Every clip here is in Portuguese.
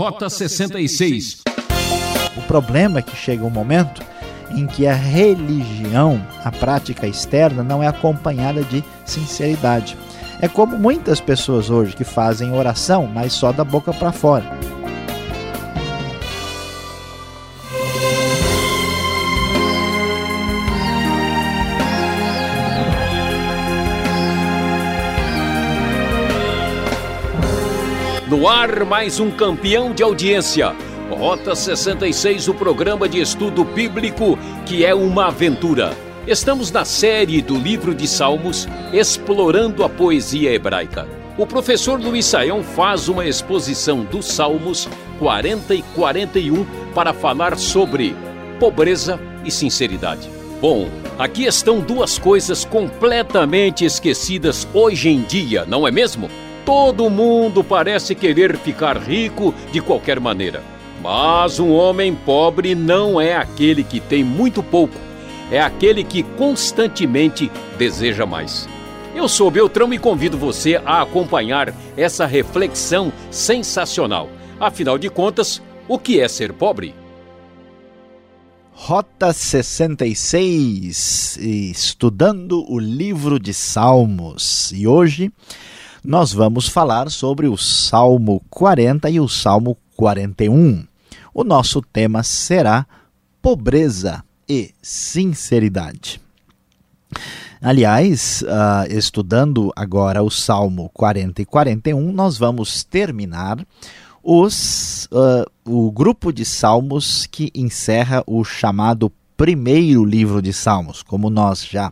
Rota 66. O problema é que chega um momento em que a religião, a prática externa, não é acompanhada de sinceridade. É como muitas pessoas hoje que fazem oração, mas só da boca para fora. No ar, mais um campeão de audiência. Rota 66, o programa de estudo bíblico que é uma aventura. Estamos na série do livro de Salmos, explorando a poesia hebraica. O professor Luiz Saião faz uma exposição dos Salmos 40 e 41 para falar sobre pobreza e sinceridade. Bom, aqui estão duas coisas completamente esquecidas hoje em dia, não é mesmo? Todo mundo parece querer ficar rico de qualquer maneira. Mas um homem pobre não é aquele que tem muito pouco, é aquele que constantemente deseja mais. Eu sou Beltrão e convido você a acompanhar essa reflexão sensacional. Afinal de contas, o que é ser pobre? Rota 66, estudando o livro de Salmos. E hoje nós vamos falar sobre o Salmo 40 e o Salmo 41. O nosso tema será pobreza e sinceridade. Aliás, uh, estudando agora o Salmo 40 e 41, nós vamos terminar os, uh, o grupo de salmos que encerra o chamado primeiro livro de Salmos. Como nós já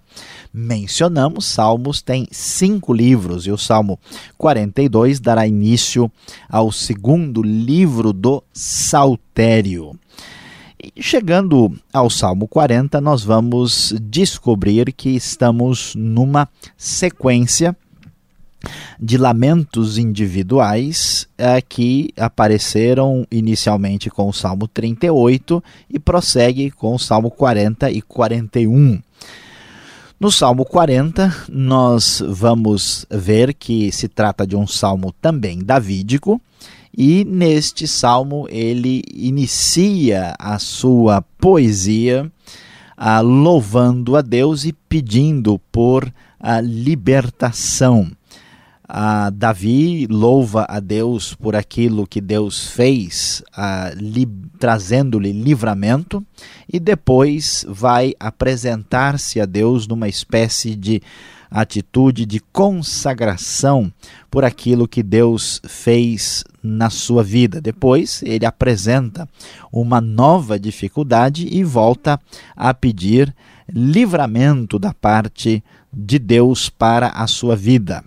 mencionamos, Salmos tem cinco livros e o Salmo 42 dará início ao segundo livro do Saltério. E chegando ao Salmo 40, nós vamos descobrir que estamos numa sequência de lamentos individuais é, que apareceram inicialmente com o Salmo 38 e prossegue com o Salmo 40 e 41. No Salmo 40, nós vamos ver que se trata de um salmo também davídico, e neste salmo ele inicia a sua poesia ah, louvando a Deus e pedindo por a libertação Davi louva a Deus por aquilo que Deus fez, trazendo-lhe livramento, e depois vai apresentar-se a Deus numa espécie de atitude de consagração por aquilo que Deus fez na sua vida. Depois ele apresenta uma nova dificuldade e volta a pedir livramento da parte de Deus para a sua vida.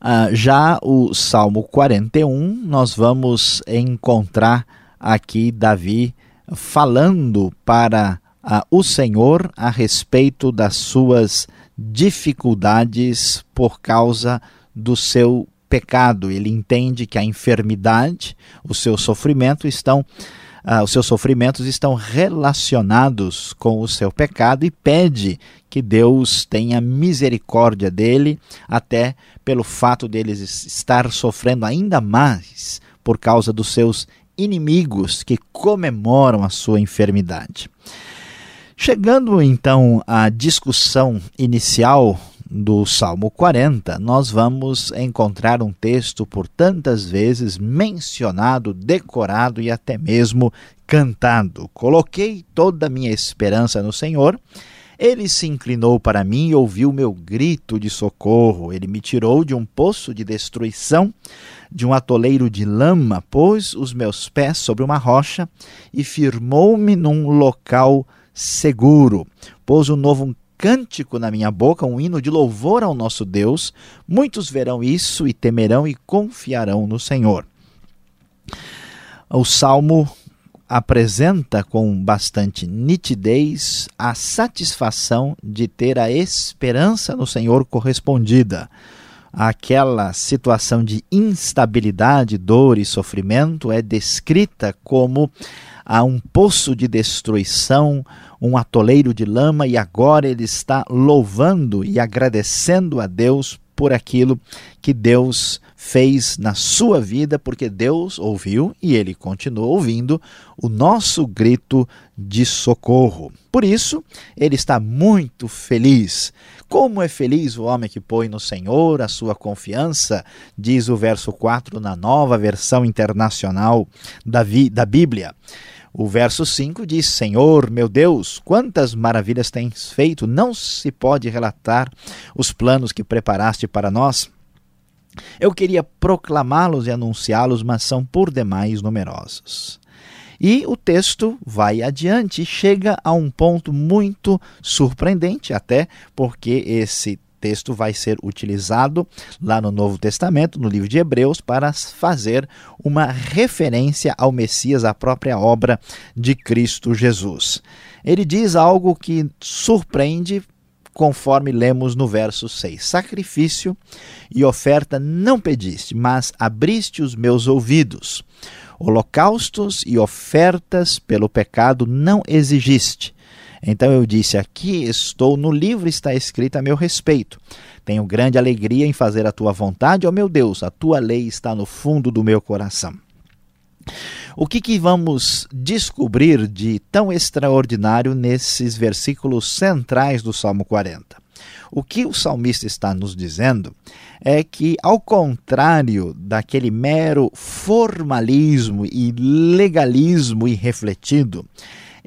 Uh, já o Salmo 41, nós vamos encontrar aqui Davi falando para uh, o Senhor a respeito das suas dificuldades por causa do seu pecado. Ele entende que a enfermidade, o seu sofrimento estão uh, os seus sofrimentos estão relacionados com o seu pecado e pede que Deus tenha misericórdia dele, até pelo fato deles estar sofrendo ainda mais por causa dos seus inimigos que comemoram a sua enfermidade. Chegando então à discussão inicial do Salmo 40, nós vamos encontrar um texto por tantas vezes mencionado, decorado e até mesmo cantado. Coloquei toda a minha esperança no Senhor. Ele se inclinou para mim e ouviu meu grito de socorro. Ele me tirou de um poço de destruição, de um atoleiro de lama, pôs os meus pés sobre uma rocha e firmou-me num local seguro. Pôs um novo cântico na minha boca, um hino de louvor ao nosso Deus. Muitos verão isso e temerão e confiarão no Senhor. O salmo apresenta com bastante nitidez a satisfação de ter a esperança no Senhor correspondida. Aquela situação de instabilidade, dor e sofrimento é descrita como a um poço de destruição, um atoleiro de lama, e agora ele está louvando e agradecendo a Deus por aquilo que Deus fez na sua vida, porque Deus ouviu e ele continua ouvindo o nosso grito de socorro. Por isso, ele está muito feliz. Como é feliz o homem que põe no Senhor a sua confiança, diz o verso 4 na nova versão internacional da, da Bíblia. O verso 5 diz: Senhor, meu Deus, quantas maravilhas tens feito, não se pode relatar os planos que preparaste para nós. Eu queria proclamá-los e anunciá-los, mas são por demais numerosos. E o texto vai adiante chega a um ponto muito surpreendente, até porque esse texto vai ser utilizado lá no Novo Testamento, no livro de Hebreus, para fazer uma referência ao Messias, à própria obra de Cristo Jesus. Ele diz algo que surpreende conforme lemos no verso 6. Sacrifício e oferta não pediste, mas abriste os meus ouvidos. Holocaustos e ofertas pelo pecado não exigiste. Então eu disse: Aqui estou, no livro está escrito a meu respeito. Tenho grande alegria em fazer a tua vontade, ó meu Deus, a tua lei está no fundo do meu coração. O que, que vamos descobrir de tão extraordinário nesses versículos centrais do Salmo 40? O que o salmista está nos dizendo é que, ao contrário daquele mero formalismo e legalismo irrefletido,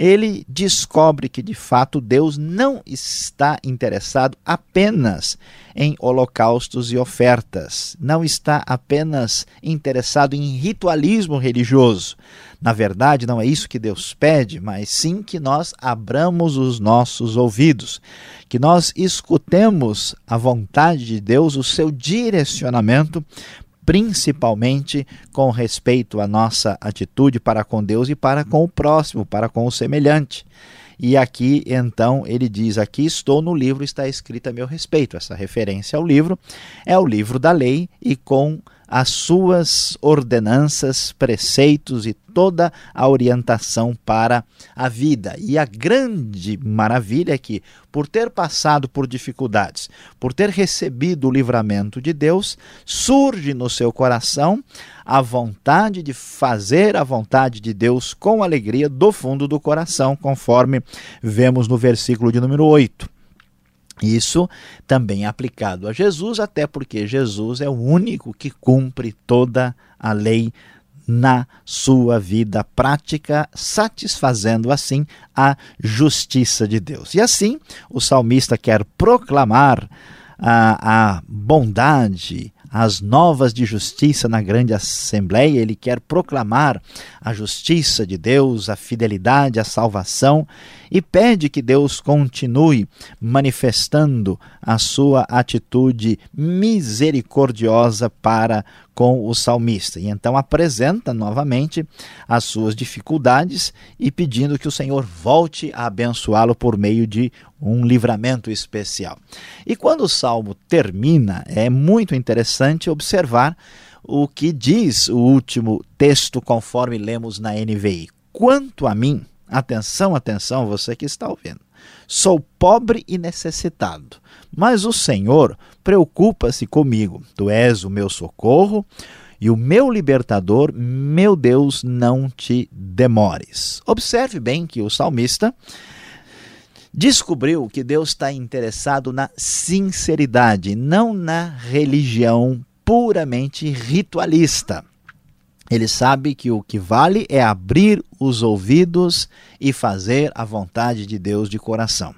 ele descobre que de fato Deus não está interessado apenas em holocaustos e ofertas, não está apenas interessado em ritualismo religioso. Na verdade, não é isso que Deus pede, mas sim que nós abramos os nossos ouvidos, que nós escutemos a vontade de Deus, o seu direcionamento principalmente com respeito à nossa atitude para com Deus e para com o próximo, para com o semelhante. E aqui, então, ele diz: Aqui estou no livro, está escrito a meu respeito. Essa referência ao livro é o livro da lei e com as suas ordenanças, preceitos e toda a orientação para a vida. E a grande maravilha é que, por ter passado por dificuldades, por ter recebido o livramento de Deus, surge no seu coração a vontade de fazer a vontade de Deus com alegria do fundo do coração, conforme vemos no versículo de número 8. Isso também é aplicado a Jesus, até porque Jesus é o único que cumpre toda a lei na sua vida prática, satisfazendo assim a justiça de Deus. E assim, o salmista quer proclamar a, a bondade, as novas de justiça na grande assembleia, ele quer proclamar a justiça de Deus, a fidelidade, a salvação e pede que Deus continue manifestando a sua atitude misericordiosa para com o salmista. E então apresenta novamente as suas dificuldades e pedindo que o Senhor volte a abençoá-lo por meio de um livramento especial. E quando o salmo termina, é muito interessante observar o que diz o último texto, conforme lemos na NVI. Quanto a mim, atenção, atenção, você que está ouvindo. Sou pobre e necessitado, mas o Senhor preocupa-se comigo. Tu és o meu socorro e o meu libertador, meu Deus, não te demores. Observe bem que o salmista descobriu que Deus está interessado na sinceridade, não na religião puramente ritualista. Ele sabe que o que vale é abrir os ouvidos e fazer a vontade de Deus de coração.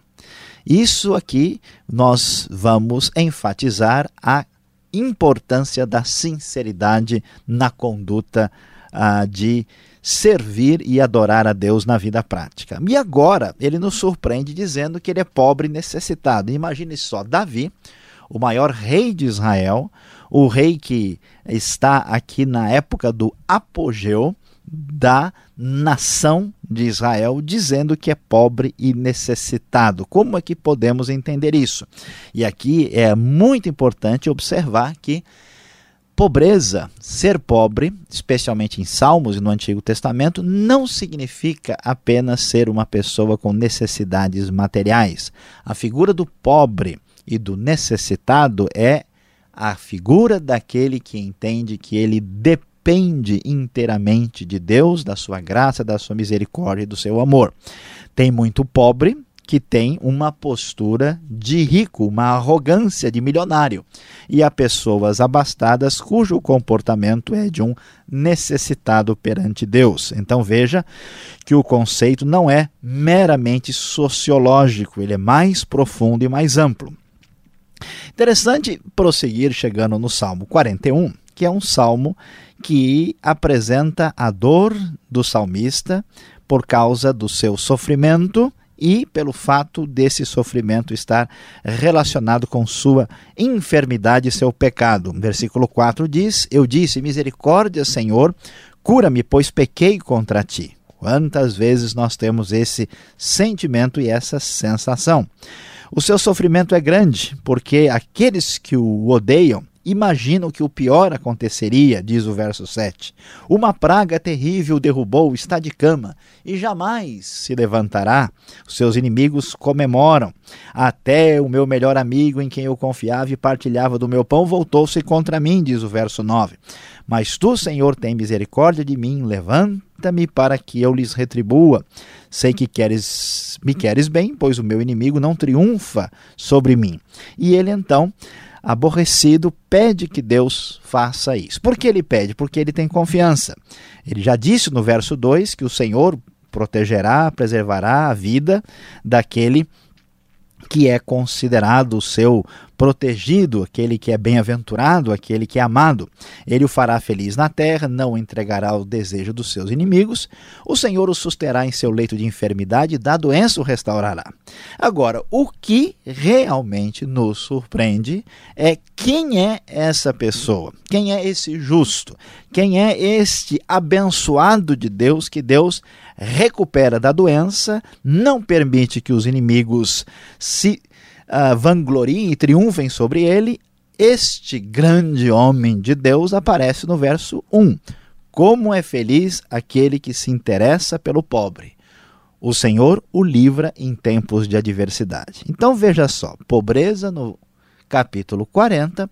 Isso aqui nós vamos enfatizar a importância da sinceridade na conduta ah, de servir e adorar a Deus na vida prática. E agora ele nos surpreende dizendo que ele é pobre e necessitado. Imagine só, Davi, o maior rei de Israel, o rei que está aqui na época do apogeu da nação de Israel, dizendo que é pobre e necessitado. Como é que podemos entender isso? E aqui é muito importante observar que pobreza, ser pobre, especialmente em Salmos e no Antigo Testamento, não significa apenas ser uma pessoa com necessidades materiais. A figura do pobre e do necessitado é a figura daquele que entende que ele depende inteiramente de Deus, da sua graça, da sua misericórdia e do seu amor. Tem muito pobre que tem uma postura de rico, uma arrogância de milionário, e há pessoas abastadas cujo comportamento é de um necessitado perante Deus. Então veja que o conceito não é meramente sociológico, ele é mais profundo e mais amplo. Interessante prosseguir chegando no Salmo 41, que é um salmo que apresenta a dor do salmista por causa do seu sofrimento e pelo fato desse sofrimento estar relacionado com sua enfermidade e seu pecado. Versículo 4 diz: Eu disse: Misericórdia, Senhor, cura-me, pois pequei contra ti. Quantas vezes nós temos esse sentimento e essa sensação? O seu sofrimento é grande, porque aqueles que o odeiam imaginam que o pior aconteceria, diz o verso 7. Uma praga terrível derrubou, está de cama e jamais se levantará. Os seus inimigos comemoram. Até o meu melhor amigo, em quem eu confiava e partilhava do meu pão, voltou-se contra mim, diz o verso 9. Mas tu, Senhor, tem misericórdia de mim, levanta-me para que eu lhes retribua. Sei que queres, me queres bem, pois o meu inimigo não triunfa sobre mim. E ele então aborrecido, pede que Deus faça isso. Por que ele pede? Porque ele tem confiança. Ele já disse no verso 2 que o Senhor protegerá, preservará a vida daquele que é considerado o seu protegido, aquele que é bem-aventurado, aquele que é amado. Ele o fará feliz na terra, não entregará ao desejo dos seus inimigos. O Senhor o susterá em seu leito de enfermidade, da doença o restaurará. Agora, o que realmente nos surpreende é quem é essa pessoa, quem é esse justo, quem é este abençoado de Deus que Deus recupera da doença, não permite que os inimigos se uh, vangloriem e triunfem sobre ele, este grande homem de Deus aparece no verso 1. Como é feliz aquele que se interessa pelo pobre. O Senhor o livra em tempos de adversidade. Então veja só: pobreza no capítulo 40,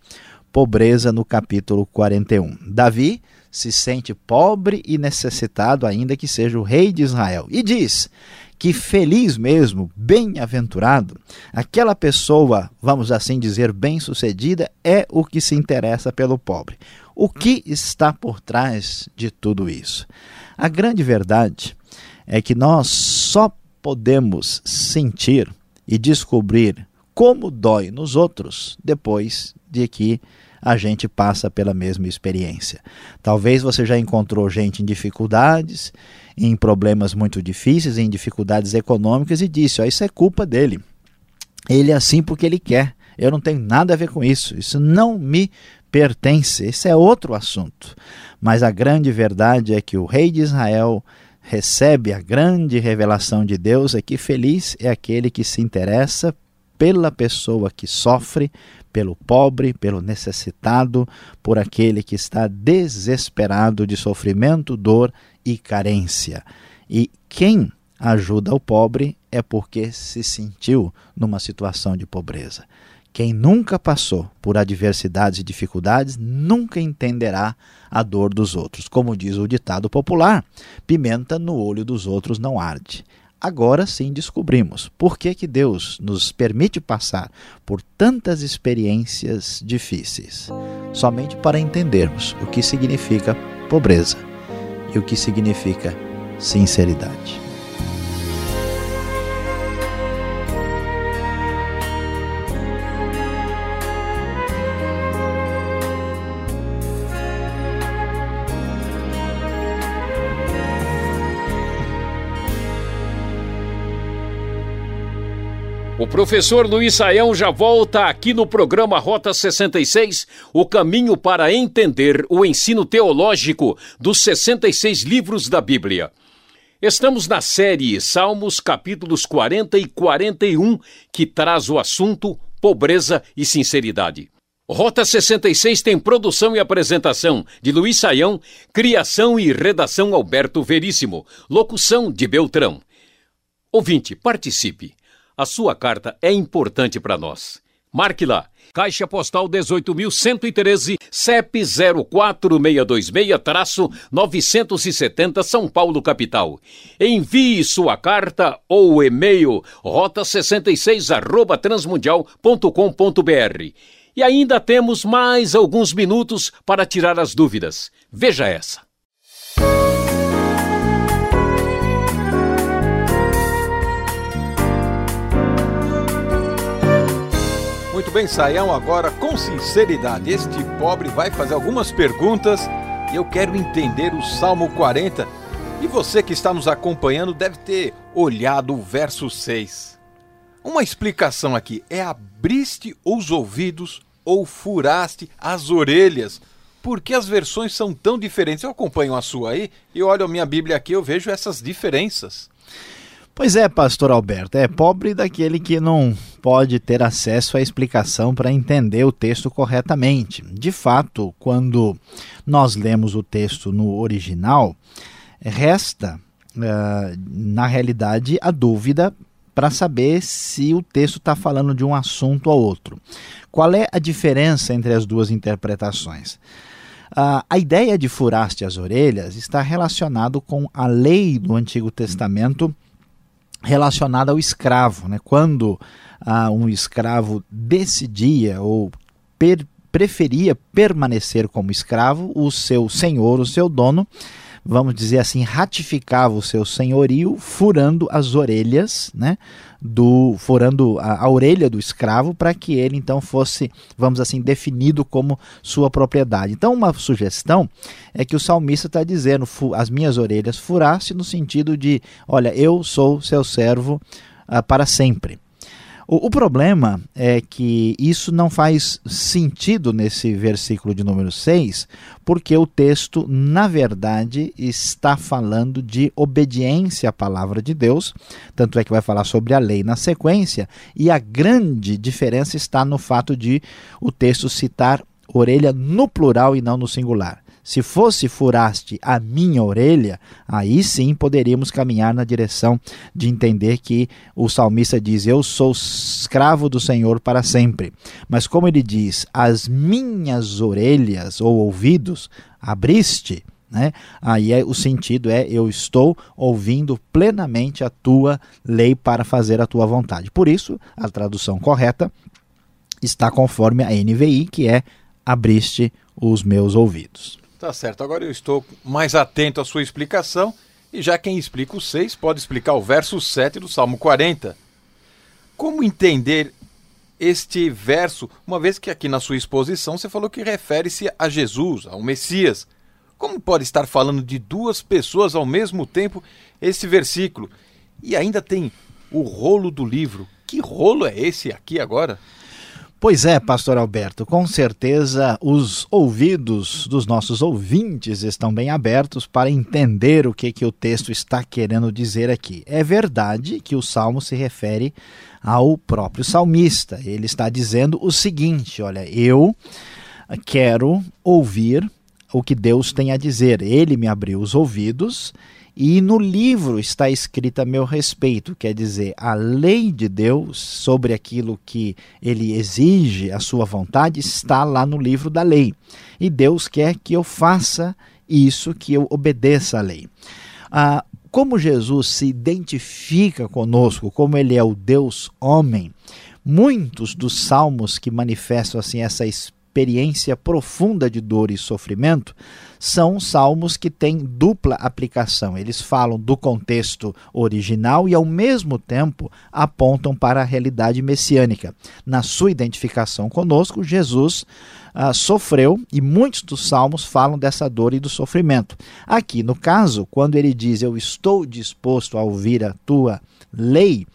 pobreza no capítulo 41. Davi se sente pobre e necessitado, ainda que seja o rei de Israel, e diz: que feliz mesmo, bem-aventurado, aquela pessoa, vamos assim dizer, bem-sucedida, é o que se interessa pelo pobre. O que está por trás de tudo isso? A grande verdade é que nós só podemos sentir e descobrir como dói nos outros depois de que a gente passa pela mesma experiência. Talvez você já encontrou gente em dificuldades, em problemas muito difíceis, em dificuldades econômicas e disse: ó, Isso é culpa dele. Ele é assim porque ele quer. Eu não tenho nada a ver com isso. Isso não me pertence. Esse é outro assunto. Mas a grande verdade é que o rei de Israel recebe a grande revelação de Deus é que feliz é aquele que se interessa pela pessoa que sofre, pelo pobre, pelo necessitado, por aquele que está desesperado de sofrimento, dor e carência. E quem ajuda o pobre é porque se sentiu numa situação de pobreza. Quem nunca passou por adversidades e dificuldades nunca entenderá a dor dos outros. Como diz o ditado popular: pimenta no olho dos outros não arde agora sim descobrimos por que, que Deus nos permite passar por tantas experiências difíceis, somente para entendermos o que significa pobreza e o que significa sinceridade. Professor Luiz Saião já volta aqui no programa Rota 66, o caminho para entender o ensino teológico dos 66 livros da Bíblia. Estamos na série Salmos, capítulos 40 e 41, que traz o assunto pobreza e sinceridade. Rota 66 tem produção e apresentação de Luiz Saião, criação e redação Alberto Veríssimo, locução de Beltrão. Ouvinte, participe. A sua carta é importante para nós. Marque lá. Caixa Postal 18.113, CEP 04626-970 São Paulo, capital. Envie sua carta ou e-mail rota66 arroba transmundial.com.br. E ainda temos mais alguns minutos para tirar as dúvidas. Veja essa. Muito bem, Saião, agora com sinceridade. Este pobre vai fazer algumas perguntas e eu quero entender o Salmo 40. E você que está nos acompanhando deve ter olhado o verso 6. Uma explicação aqui: é abriste os ouvidos ou furaste as orelhas? Por que as versões são tão diferentes? Eu acompanho a sua aí e olho a minha Bíblia aqui, eu vejo essas diferenças. Pois é, pastor Alberto, é pobre daquele que não pode ter acesso à explicação para entender o texto corretamente. De fato, quando nós lemos o texto no original, resta, uh, na realidade, a dúvida para saber se o texto está falando de um assunto ou outro. Qual é a diferença entre as duas interpretações? Uh, a ideia de furaste as orelhas está relacionado com a lei do Antigo Testamento relacionada ao escravo. Né? Quando ah, um escravo decidia ou per preferia permanecer como escravo, o seu senhor, o seu dono, vamos dizer assim, ratificava o seu senhorio, furando as orelhas, né, do furando a, a orelha do escravo para que ele então fosse, vamos assim, definido como sua propriedade. Então, uma sugestão é que o salmista está dizendo: as minhas orelhas furaste no sentido de, olha, eu sou seu servo uh, para sempre. O, o, problema é que isso não faz sentido nesse versículo de número 6, porque o texto, na verdade, está falando de obediência à palavra de Deus, tanto é que vai falar sobre a lei na sequência, e a grande diferença está no fato de o texto citar orelha no plural e não no singular. Se fosse furaste a minha orelha, aí sim poderíamos caminhar na direção de entender que o salmista diz: Eu sou escravo do Senhor para sempre. Mas como ele diz, as minhas orelhas ou ouvidos abriste, né? Aí é, o sentido é eu estou ouvindo plenamente a tua lei para fazer a tua vontade. Por isso, a tradução correta está conforme a NVI, que é abriste os meus ouvidos. Tá certo, agora eu estou mais atento à sua explicação e já quem explica o 6 pode explicar o verso 7 do Salmo 40. Como entender este verso, uma vez que aqui na sua exposição você falou que refere-se a Jesus, ao Messias? Como pode estar falando de duas pessoas ao mesmo tempo esse versículo? E ainda tem o rolo do livro. Que rolo é esse aqui agora? Pois é, pastor Alberto, com certeza os ouvidos dos nossos ouvintes estão bem abertos para entender o que, que o texto está querendo dizer aqui. É verdade que o salmo se refere ao próprio salmista. Ele está dizendo o seguinte: olha, eu quero ouvir o que Deus tem a dizer. Ele me abriu os ouvidos e no livro está escrita a meu respeito, quer dizer, a lei de Deus sobre aquilo que ele exige, a sua vontade, está lá no livro da lei. E Deus quer que eu faça isso, que eu obedeça a lei. Ah, como Jesus se identifica conosco, como ele é o Deus homem, muitos dos salmos que manifestam assim essa experiência profunda de dor e sofrimento são salmos que têm dupla aplicação. Eles falam do contexto original e, ao mesmo tempo, apontam para a realidade messiânica. Na sua identificação conosco, Jesus ah, sofreu e muitos dos salmos falam dessa dor e do sofrimento. Aqui, no caso, quando ele diz: Eu estou disposto a ouvir a tua lei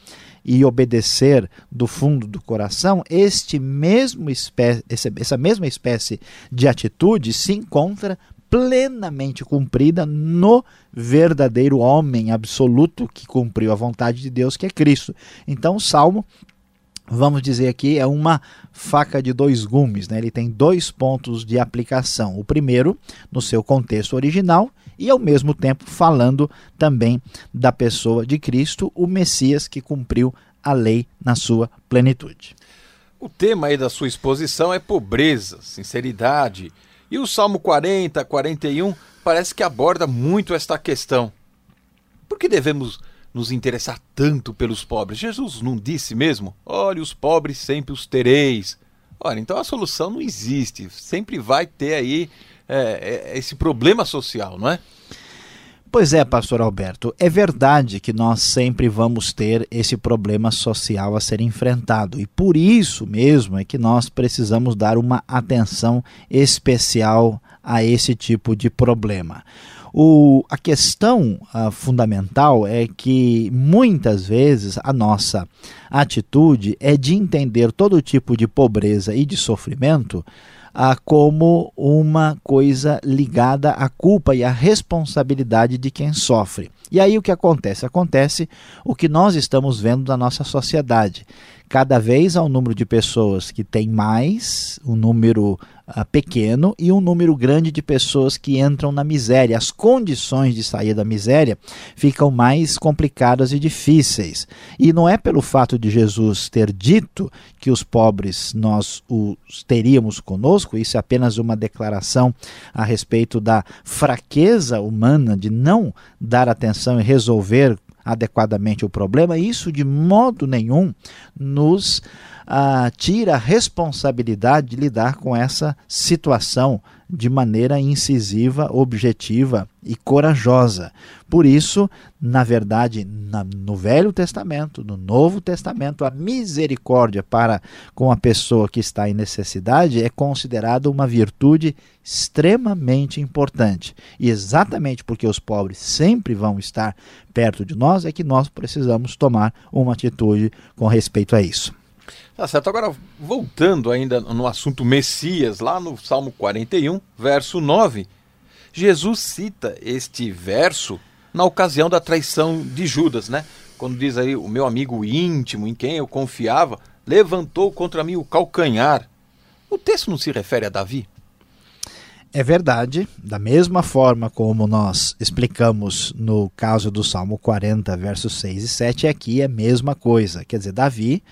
e obedecer do fundo do coração, este mesmo essa mesma espécie de atitude se encontra plenamente cumprida no verdadeiro homem absoluto que cumpriu a vontade de Deus, que é Cristo. Então, o salmo vamos dizer aqui, é uma faca de dois gumes. Né? Ele tem dois pontos de aplicação. O primeiro, no seu contexto original, e ao mesmo tempo falando também da pessoa de Cristo, o Messias que cumpriu a lei na sua plenitude. O tema aí da sua exposição é pobreza, sinceridade. E o Salmo 40, 41 parece que aborda muito esta questão. Por que devemos nos interessar tanto pelos pobres? Jesus não disse mesmo: olhe, os pobres sempre os tereis. Olha, então a solução não existe. Sempre vai ter aí é, esse problema social, não é? Pois é, pastor Alberto, é verdade que nós sempre vamos ter esse problema social a ser enfrentado e por isso mesmo é que nós precisamos dar uma atenção especial a esse tipo de problema. O, a questão uh, fundamental é que muitas vezes a nossa atitude é de entender todo tipo de pobreza e de sofrimento ah, como uma coisa ligada à culpa e à responsabilidade de quem sofre. E aí o que acontece? Acontece o que nós estamos vendo na nossa sociedade. Cada vez há um número de pessoas que tem mais, um número uh, pequeno e um número grande de pessoas que entram na miséria. As condições de sair da miséria ficam mais complicadas e difíceis. E não é pelo fato de Jesus ter dito que os pobres nós os teríamos conosco, isso é apenas uma declaração a respeito da fraqueza humana de não dar atenção e resolver adequadamente o problema, isso de modo nenhum nos ah, tira a responsabilidade de lidar com essa situação de maneira incisiva, objetiva e corajosa. Por isso, na verdade, na, no Velho Testamento, no Novo Testamento, a misericórdia para com a pessoa que está em necessidade é considerada uma virtude extremamente importante. E exatamente porque os pobres sempre vão estar perto de nós é que nós precisamos tomar uma atitude com respeito a isso. Tá certo. Agora, voltando ainda no assunto Messias, lá no Salmo 41, verso 9, Jesus cita este verso na ocasião da traição de Judas, né? Quando diz aí, o meu amigo íntimo, em quem eu confiava, levantou contra mim o calcanhar. O texto não se refere a Davi? É verdade, da mesma forma como nós explicamos no caso do Salmo 40, versos 6 e 7, aqui é a mesma coisa. Quer dizer, Davi,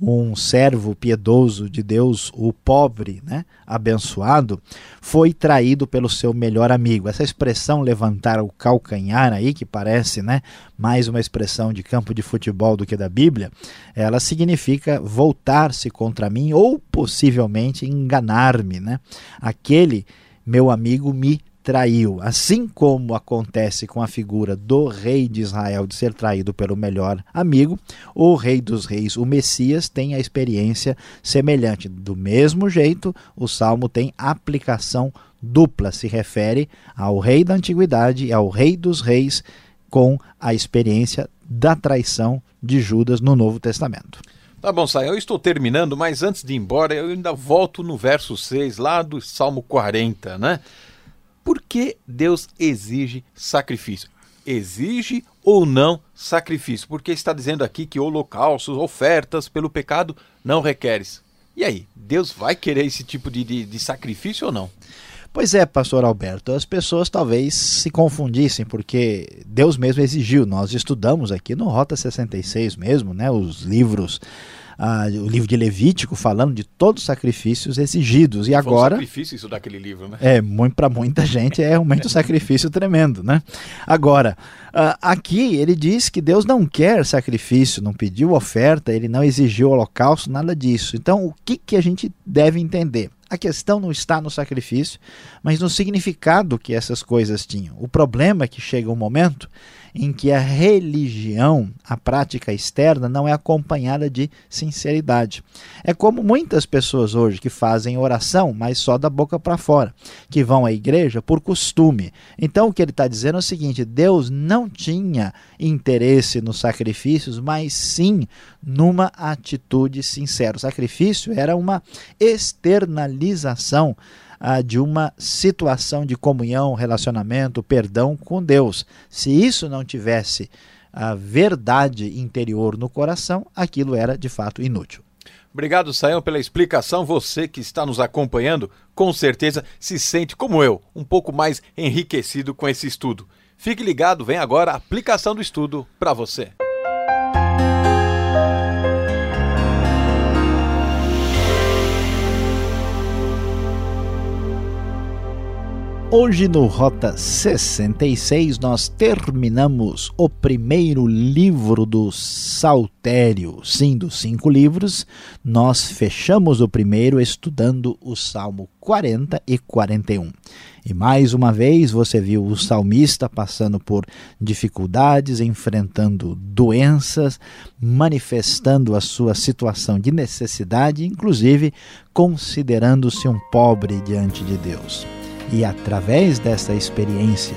um servo piedoso de Deus, o pobre, né, abençoado, foi traído pelo seu melhor amigo. Essa expressão levantar o calcanhar aí, que parece, né, mais uma expressão de campo de futebol do que da Bíblia, ela significa voltar-se contra mim ou possivelmente enganar-me, né? Aquele meu amigo me traiu. Assim como acontece com a figura do rei de Israel de ser traído pelo melhor amigo, o rei dos reis, o Messias, tem a experiência semelhante. Do mesmo jeito, o salmo tem aplicação dupla, se refere ao rei da antiguidade e ao rei dos reis com a experiência da traição de Judas no Novo Testamento. Tá bom, Sai, eu estou terminando, mas antes de ir embora, eu ainda volto no verso 6, lá do Salmo 40, né? Por que Deus exige sacrifício? Exige ou não sacrifício? Porque está dizendo aqui que holocaustos, ofertas pelo pecado não requeres. E aí, Deus vai querer esse tipo de, de, de sacrifício ou não? Pois é, pastor Alberto, as pessoas talvez se confundissem, porque Deus mesmo exigiu. Nós estudamos aqui no Rota 66 mesmo, né, os livros ah, o livro de Levítico falando de todos os sacrifícios exigidos. E agora. Um sacrifício isso daquele livro, né? É, muito, para muita gente é realmente um sacrifício tremendo, né? Agora, ah, aqui ele diz que Deus não quer sacrifício, não pediu oferta, ele não exigiu holocausto, nada disso. Então, o que, que a gente deve entender? A questão não está no sacrifício, mas no significado que essas coisas tinham. O problema é que chega um momento em que a religião, a prática externa, não é acompanhada de sinceridade. É como muitas pessoas hoje que fazem oração, mas só da boca para fora, que vão à igreja por costume. Então o que ele está dizendo é o seguinte: Deus não tinha interesse nos sacrifícios, mas sim numa atitude sincera. O sacrifício era uma externalização ah, de uma situação de comunhão, relacionamento, perdão com Deus. Se isso não tivesse a verdade interior no coração, aquilo era de fato inútil. Obrigado, Saião, pela explicação. Você que está nos acompanhando, com certeza se sente, como eu, um pouco mais enriquecido com esse estudo. Fique ligado, vem agora a aplicação do estudo para você. Hoje no Rota 66 nós terminamos o primeiro livro do Saltério. Sim, dos cinco livros, nós fechamos o primeiro estudando o Salmo 40 e 41. E mais uma vez você viu o salmista passando por dificuldades, enfrentando doenças, manifestando a sua situação de necessidade, inclusive considerando-se um pobre diante de Deus. E através dessa experiência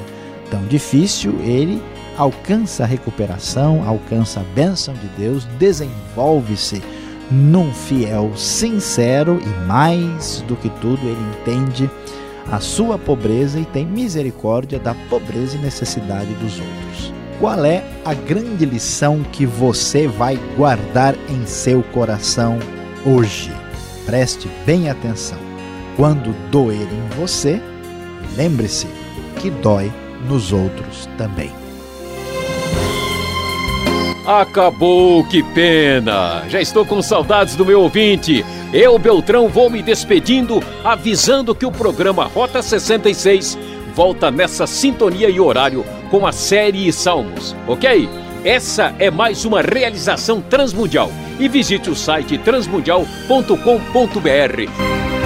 tão difícil, ele alcança a recuperação, alcança a bênção de Deus, desenvolve-se num fiel sincero e mais do que tudo ele entende a sua pobreza e tem misericórdia da pobreza e necessidade dos outros. Qual é a grande lição que você vai guardar em seu coração hoje? Preste bem atenção. Quando doer em você, lembre-se que dói nos outros também. Acabou, que pena! Já estou com saudades do meu ouvinte. Eu, Beltrão, vou me despedindo, avisando que o programa Rota 66 volta nessa sintonia e horário com a série Salmos, ok? Essa é mais uma realização transmundial. E visite o site transmundial.com.br.